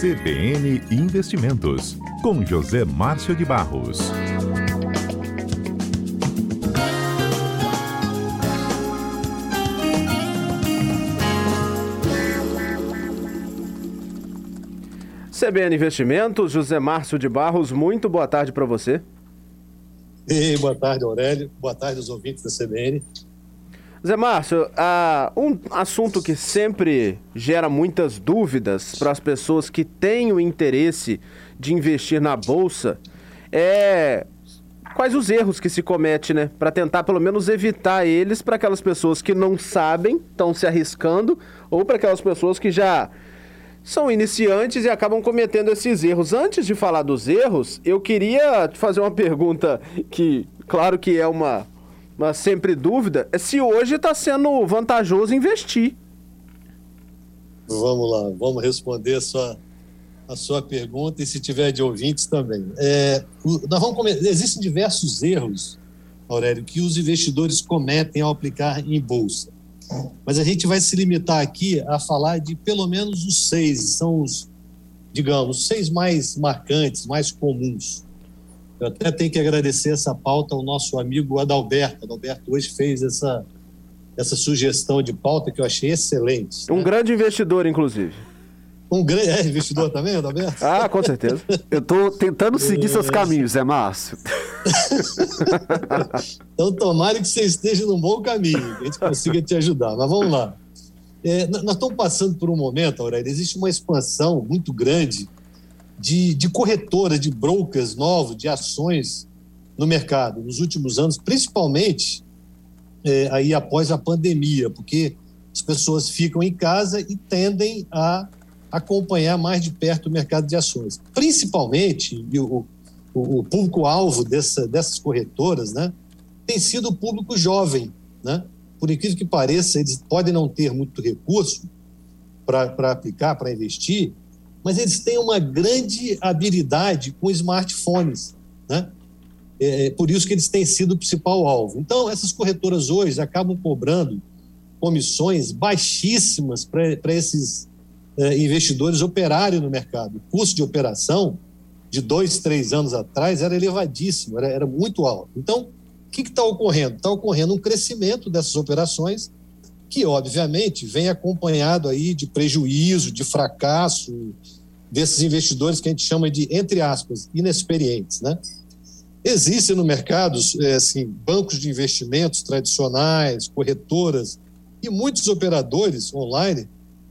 CBN Investimentos, com José Márcio de Barros. CBN Investimentos, José Márcio de Barros, muito boa tarde para você. Ei, boa tarde, Aurélio. Boa tarde aos ouvintes da CBN. Zé Márcio, uh, um assunto que sempre gera muitas dúvidas para as pessoas que têm o interesse de investir na bolsa é quais os erros que se comete, né? Para tentar pelo menos evitar eles para aquelas pessoas que não sabem, estão se arriscando, ou para aquelas pessoas que já são iniciantes e acabam cometendo esses erros. Antes de falar dos erros, eu queria te fazer uma pergunta que, claro que é uma mas sempre dúvida é se hoje está sendo vantajoso investir. Vamos lá, vamos responder a sua, a sua pergunta e se tiver de ouvintes também. É, nós vamos Existem diversos erros, Aurélio, que os investidores cometem ao aplicar em bolsa. Mas a gente vai se limitar aqui a falar de pelo menos os seis, são os, digamos, seis mais marcantes, mais comuns. Eu até tenho que agradecer essa pauta ao nosso amigo Adalberto. Adalberto hoje fez essa, essa sugestão de pauta que eu achei excelente. Um né? grande investidor, inclusive. Um grande é, investidor também, Adalberto? Ah, com certeza. Eu estou tentando seguir é... seus caminhos, Zé Márcio. então, tomara que você esteja num bom caminho, que a gente consiga te ajudar. Mas vamos lá. É, nós estamos passando por um momento, Aurélio, existe uma expansão muito grande de, de corretoras, de brokers novos, de ações no mercado nos últimos anos, principalmente é, aí após a pandemia, porque as pessoas ficam em casa e tendem a acompanhar mais de perto o mercado de ações. Principalmente, o, o, o público-alvo dessa, dessas corretoras né, tem sido o público jovem. Né? Por incrível que pareça, eles podem não ter muito recurso para aplicar, para investir, mas eles têm uma grande habilidade com smartphones, né? É, é, por isso que eles têm sido o principal alvo. Então, essas corretoras hoje acabam cobrando comissões baixíssimas para esses é, investidores operarem no mercado. O custo de operação de dois, três anos atrás era elevadíssimo, era, era muito alto. Então, o que está ocorrendo? Está ocorrendo um crescimento dessas operações que, obviamente, vem acompanhado aí de prejuízo, de fracasso desses investidores que a gente chama de, entre aspas, inexperientes, né? Existem no mercado é, assim, bancos de investimentos tradicionais, corretoras e muitos operadores online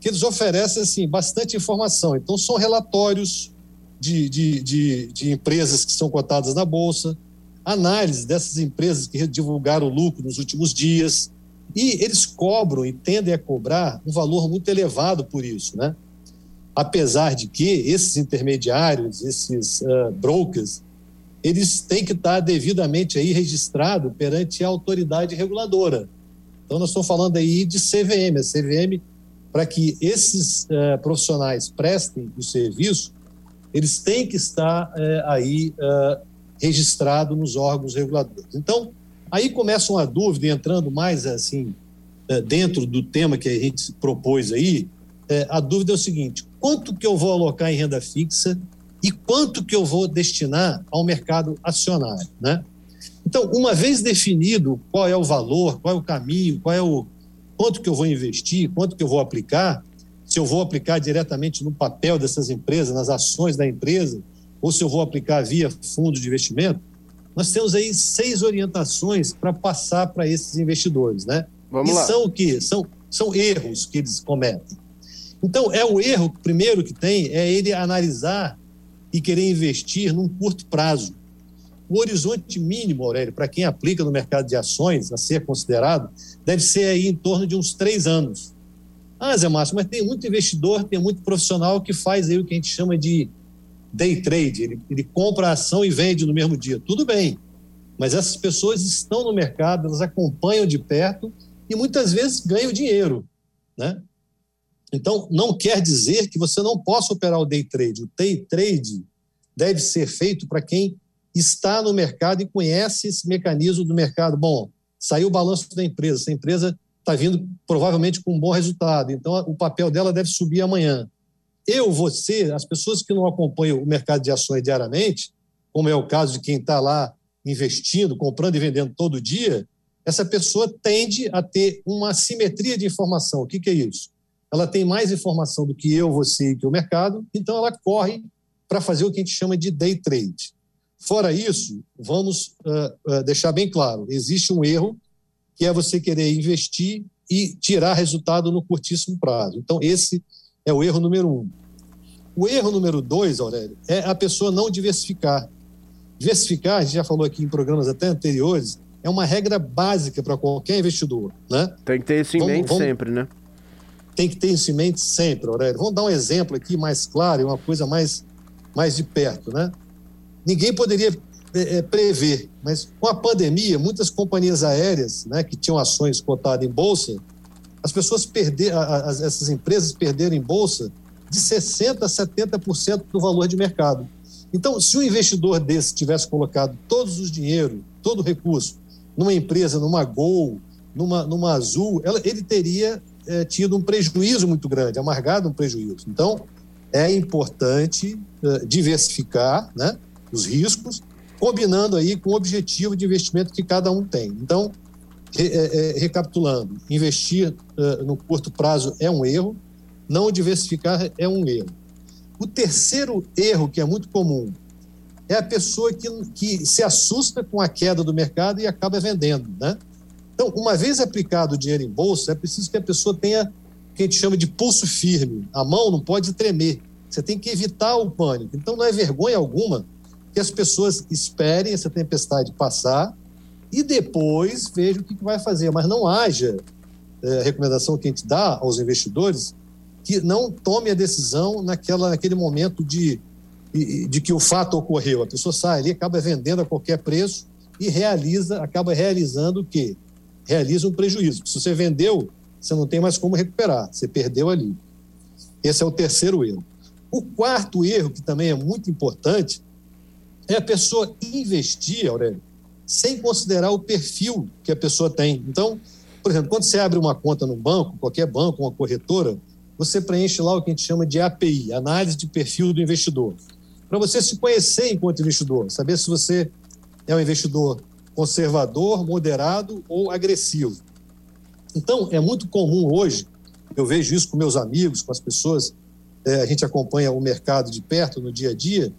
que eles oferecem assim, bastante informação. Então, são relatórios de, de, de, de empresas que são cotadas na Bolsa, análise dessas empresas que divulgaram lucro nos últimos dias, e eles cobram e tendem a cobrar um valor muito elevado por isso, né? Apesar de que esses intermediários, esses uh, brokers, eles têm que estar devidamente aí registrado perante a autoridade reguladora. Então, nós estamos falando aí de CVM. A CVM, para que esses uh, profissionais prestem o serviço, eles têm que estar uh, aí uh, registrado nos órgãos reguladores. Então, Aí começa uma dúvida, entrando mais assim, é, dentro do tema que a gente propôs aí, é, a dúvida é o seguinte: quanto que eu vou alocar em renda fixa e quanto que eu vou destinar ao mercado acionário, né? Então, uma vez definido qual é o valor, qual é o caminho, qual é o quanto que eu vou investir, quanto que eu vou aplicar, se eu vou aplicar diretamente no papel dessas empresas, nas ações da empresa, ou se eu vou aplicar via fundo de investimento, nós temos aí seis orientações para passar para esses investidores, né? Vamos e lá. são o quê? São, são erros que eles cometem. Então, é o erro, primeiro que tem, é ele analisar e querer investir num curto prazo. O horizonte mínimo, Aurélio, para quem aplica no mercado de ações, a ser considerado, deve ser aí em torno de uns três anos. Ah, Zé Márcio, mas tem muito investidor, tem muito profissional que faz aí o que a gente chama de day trade, ele, ele compra a ação e vende no mesmo dia. Tudo bem, mas essas pessoas estão no mercado, elas acompanham de perto e muitas vezes ganham dinheiro, né? Então, não quer dizer que você não possa operar o day trade. O day trade deve ser feito para quem está no mercado e conhece esse mecanismo do mercado. Bom, saiu o balanço da empresa, essa empresa está vindo provavelmente com um bom resultado, então o papel dela deve subir amanhã eu, você, as pessoas que não acompanham o mercado de ações diariamente, como é o caso de quem está lá investindo, comprando e vendendo todo dia, essa pessoa tende a ter uma simetria de informação. O que, que é isso? Ela tem mais informação do que eu, você e que o mercado, então ela corre para fazer o que a gente chama de day trade. Fora isso, vamos uh, uh, deixar bem claro: existe um erro que é você querer investir e tirar resultado no curtíssimo prazo. Então, esse é o erro número um. O erro número dois, Aurélio, é a pessoa não diversificar. Diversificar, a gente já falou aqui em programas até anteriores, é uma regra básica para qualquer investidor. Né? Tem que ter isso em vamos, mente vamos, sempre, né? Tem que ter isso em mente sempre, Aurélio. Vamos dar um exemplo aqui mais claro e uma coisa mais, mais de perto. Né? Ninguém poderia é, é, prever. Mas com a pandemia, muitas companhias aéreas né, que tinham ações cotadas em bolsa, as pessoas perderam, essas empresas perderam em bolsa de 60% a 70% do valor de mercado. Então, se um investidor desse tivesse colocado todos os dinheiro, todo o recurso, numa empresa, numa Gol, numa, numa Azul, ela, ele teria é, tido um prejuízo muito grande, amargado um prejuízo. Então, é importante é, diversificar né, os riscos combinando aí com o objetivo de investimento que cada um tem. Então, recapitulando, investir uh, no curto prazo é um erro, não diversificar é um erro. O terceiro erro, que é muito comum, é a pessoa que, que se assusta com a queda do mercado e acaba vendendo. Né? Então, uma vez aplicado o dinheiro em bolsa, é preciso que a pessoa tenha o que a gente chama de pulso firme. A mão não pode tremer. Você tem que evitar o pânico. Então, não é vergonha alguma que as pessoas esperem essa tempestade passar e depois vejam o que vai fazer. Mas não haja é, a recomendação que a gente dá aos investidores que não tome a decisão naquela, naquele momento de, de que o fato ocorreu. A pessoa sai ali, acaba vendendo a qualquer preço e realiza, acaba realizando o quê? Realiza um prejuízo. Se você vendeu, você não tem mais como recuperar, você perdeu ali. Esse é o terceiro erro. O quarto erro, que também é muito importante, é a pessoa investir, Aurélio, sem considerar o perfil que a pessoa tem. Então, por exemplo, quando você abre uma conta no banco, qualquer banco, uma corretora, você preenche lá o que a gente chama de API, análise de perfil do investidor. Para você se conhecer enquanto investidor, saber se você é um investidor conservador, moderado ou agressivo. Então, é muito comum hoje, eu vejo isso com meus amigos, com as pessoas, é, a gente acompanha o mercado de perto no dia a dia,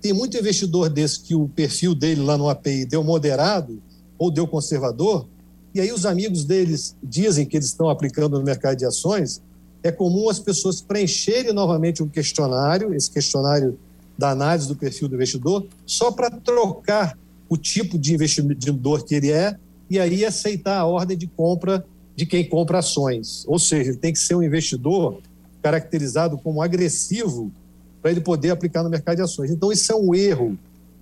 tem muito investidor desse que o perfil dele lá no API deu moderado ou deu conservador, e aí os amigos deles dizem que eles estão aplicando no mercado de ações. É comum as pessoas preencherem novamente um questionário, esse questionário da análise do perfil do investidor, só para trocar o tipo de investidor que ele é e aí aceitar a ordem de compra de quem compra ações. Ou seja, ele tem que ser um investidor caracterizado como agressivo para ele poder aplicar no mercado de ações. Então, isso é um erro,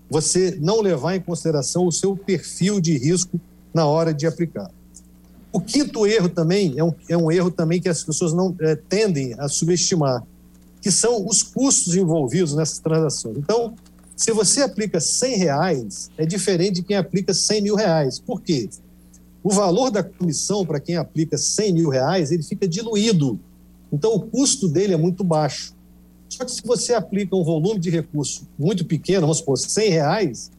você não levar em consideração o seu perfil de risco na hora de aplicar. O quinto erro também é um, é um erro também que as pessoas não é, tendem a subestimar, que são os custos envolvidos nessas transações. Então, se você aplica 100 reais, é diferente de quem aplica 100 mil reais. Por quê? O valor da comissão para quem aplica 100 mil reais, ele fica diluído. Então, o custo dele é muito baixo. Só que se você aplica um volume de recurso muito pequeno, vamos supor, 100 reais,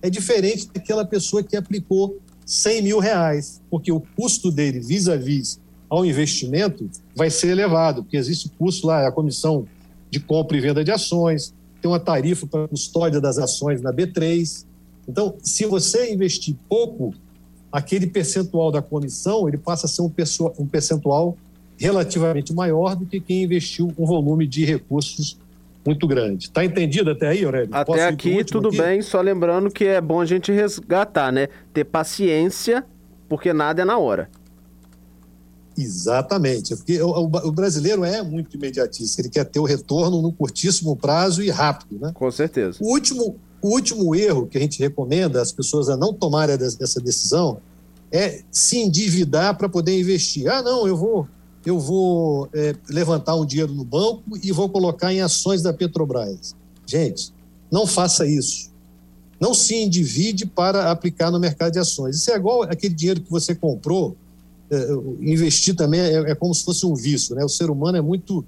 é diferente daquela pessoa que aplicou 100 mil reais, porque o custo dele vis-à-vis ao investimento vai ser elevado, porque existe o custo lá, a comissão de compra e venda de ações, tem uma tarifa para custódia das ações na B3. Então, se você investir pouco, aquele percentual da comissão ele passa a ser um percentual relativamente maior do que quem investiu um volume de recursos muito grande. Está entendido até aí, Aurélio? Até Posso aqui tudo aqui? bem, só lembrando que é bom a gente resgatar, né? Ter paciência, porque nada é na hora. Exatamente, porque o, o, brasileiro é muito imediatista, ele quer ter o retorno no curtíssimo prazo e rápido, né? Com certeza. O último, o último erro que a gente recomenda as pessoas a não tomarem essa decisão é se endividar para poder investir. Ah, não, eu vou eu vou é, levantar um dinheiro no banco e vou colocar em ações da Petrobras. Gente, não faça isso. Não se endivide para aplicar no mercado de ações. Isso é igual aquele dinheiro que você comprou. É, investir também é, é, como se fosse um vício, né? O ser humano é muito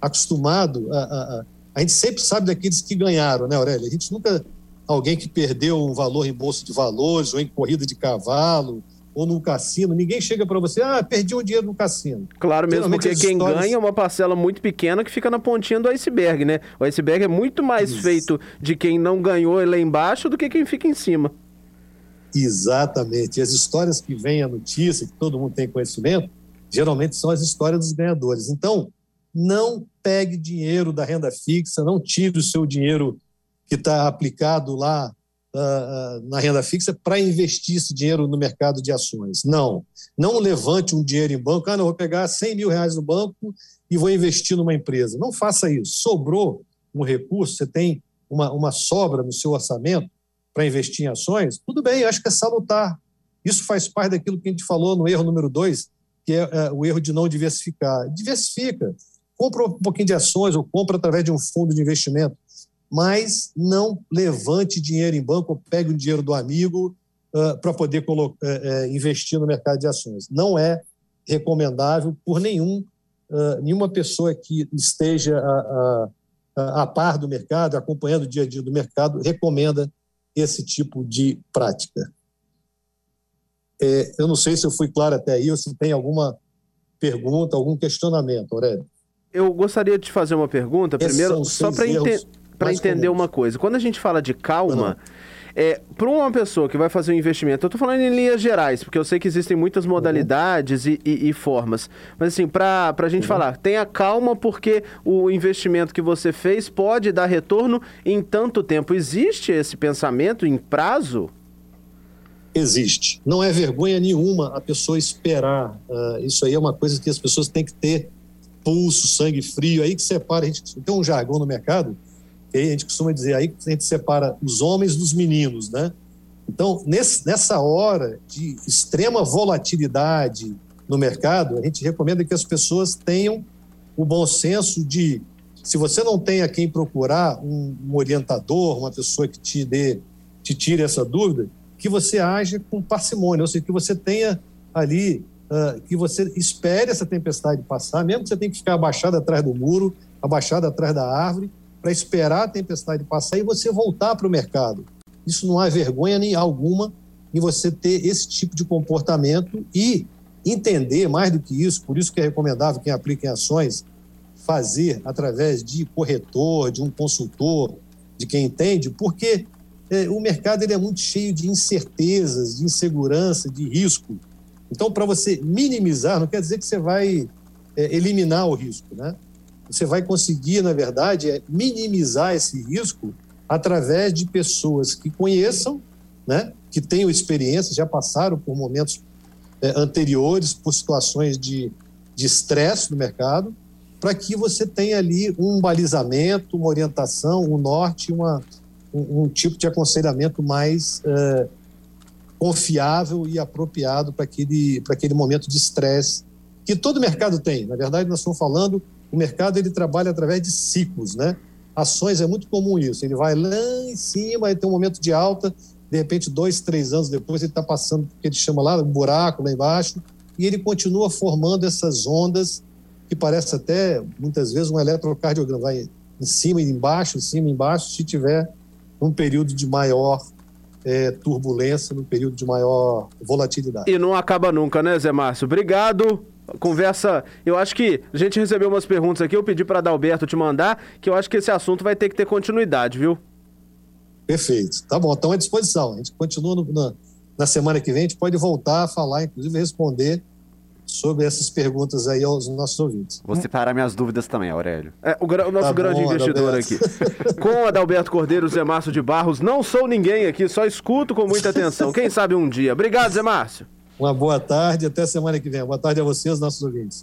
acostumado a, a, a, a gente sempre sabe daqueles que ganharam, né, Aurélia? A gente nunca alguém que perdeu um valor em bolsa de valores ou em corrida de cavalo ou no cassino, ninguém chega para você, ah, perdi um dinheiro no cassino. Claro, mesmo porque quem histórias... ganha é uma parcela muito pequena que fica na pontinha do iceberg, né? O iceberg é muito mais Isso. feito de quem não ganhou lá embaixo do que quem fica em cima. Exatamente. E as histórias que vêm a notícia, que todo mundo tem conhecimento, geralmente são as histórias dos ganhadores. Então, não pegue dinheiro da renda fixa, não tire o seu dinheiro que está aplicado lá na renda fixa para investir esse dinheiro no mercado de ações. Não. Não levante um dinheiro em banco, ah, não, vou pegar 100 mil reais no banco e vou investir numa empresa. Não faça isso. Sobrou um recurso, você tem uma, uma sobra no seu orçamento para investir em ações, tudo bem, acho que é salutar. Isso faz parte daquilo que a gente falou no erro número dois, que é, é o erro de não diversificar. Diversifica. Compra um pouquinho de ações ou compra através de um fundo de investimento mas não levante dinheiro em banco ou pegue o dinheiro do amigo uh, para poder uh, uh, investir no mercado de ações. Não é recomendável por nenhum, nenhuma pessoa que esteja a, a, a, par do mercado, acompanhando o dia a dia do mercado, recomenda esse tipo de prática. É, eu não sei se eu fui claro até aí ou se tem alguma pergunta, algum questionamento, Aurélio. Eu gostaria de te fazer uma pergunta, Esses primeiro, só para entender para entender uma coisa. Quando a gente fala de calma, é, para uma pessoa que vai fazer um investimento, eu estou falando em linhas gerais, porque eu sei que existem muitas uhum. modalidades uhum. e, e, e, formas. Mas assim, para a gente uhum. falar, tenha calma porque o investimento que você fez pode dar retorno em tanto tempo. Existe esse pensamento em prazo? Existe. Não é vergonha nenhuma a pessoa esperar. Uh, isso aí é uma coisa que as pessoas têm que ter pulso, sangue frio. Aí que separa. A gente tem um jargão no mercado a gente costuma dizer aí que a gente separa os homens dos meninos, né? Então, nesse, nessa hora de extrema volatilidade no mercado, a gente recomenda que as pessoas tenham o bom senso de, se você não tem a quem procurar, um, um orientador, uma pessoa que te dê, te tire essa dúvida, que você age com parcimônia, ou seja, que você tenha ali, uh, que você espere essa tempestade passar, mesmo que você tenha que ficar abaixado atrás do muro, abaixado atrás da árvore, para esperar a tempestade passar e você voltar para o mercado. Isso não há vergonha nem alguma em você ter esse tipo de comportamento e entender mais do que isso, por isso que é recomendável quem aplica em ações fazer através de corretor, de um consultor, de quem entende, porque é, o mercado ele é muito cheio de incertezas, de insegurança, de risco. Então, para você minimizar, não quer dizer que você vai é, eliminar o risco, né? Você vai conseguir, na verdade, é minimizar esse risco através de pessoas que conheçam, né, que tenham experiência, já passaram por momentos é, anteriores, por situações de estresse no mercado, para que você tenha ali um balizamento, uma orientação, um norte, uma, um, um tipo de aconselhamento mais é, confiável e apropriado para aquele, aquele momento de estresse que todo mercado tem. Na verdade, nós estamos falando o mercado ele trabalha através de ciclos, né? Ações é muito comum isso. Ele vai lá em cima, aí tem um momento de alta, de repente, dois, três anos depois, ele está passando o que ele chama lá, um buraco lá embaixo, e ele continua formando essas ondas que parece até, muitas vezes, um eletrocardiograma. Vai em cima e embaixo, em cima e embaixo, se tiver um período de maior é, turbulência, num período de maior volatilidade. E não acaba nunca, né, Zé Márcio? Obrigado. Conversa. Eu acho que a gente recebeu umas perguntas aqui, eu pedi para Adalberto te mandar, que eu acho que esse assunto vai ter que ter continuidade, viu? Perfeito. Tá bom, estamos à disposição. A gente continua no, na, na semana que vem, a gente pode voltar a falar, inclusive responder sobre essas perguntas aí aos nossos ouvintes. Vou separar minhas dúvidas também, Aurélio. É, o, o nosso tá grande bom, investidor Adalberto. aqui. Com Adalberto Cordeiro, Zé Márcio de Barros, não sou ninguém aqui, só escuto com muita atenção. Quem sabe um dia. Obrigado, Zé Márcio. Uma boa tarde, até semana que vem. Boa tarde a vocês, nossos ouvintes.